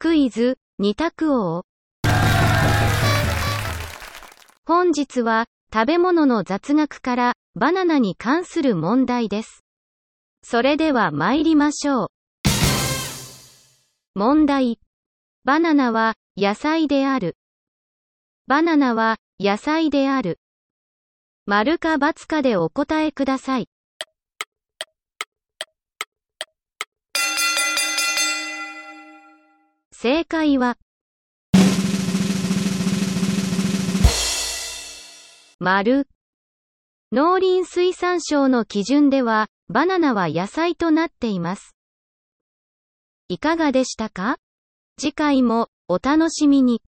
クイズ、二択王。本日は、食べ物の雑学から、バナナに関する問題です。それでは参りましょう。問題。バナナは、野菜である。バナナは、野菜である。丸か×かでお答えください。正解は、丸。農林水産省の基準では、バナナは野菜となっています。いかがでしたか？次回もお楽しみに。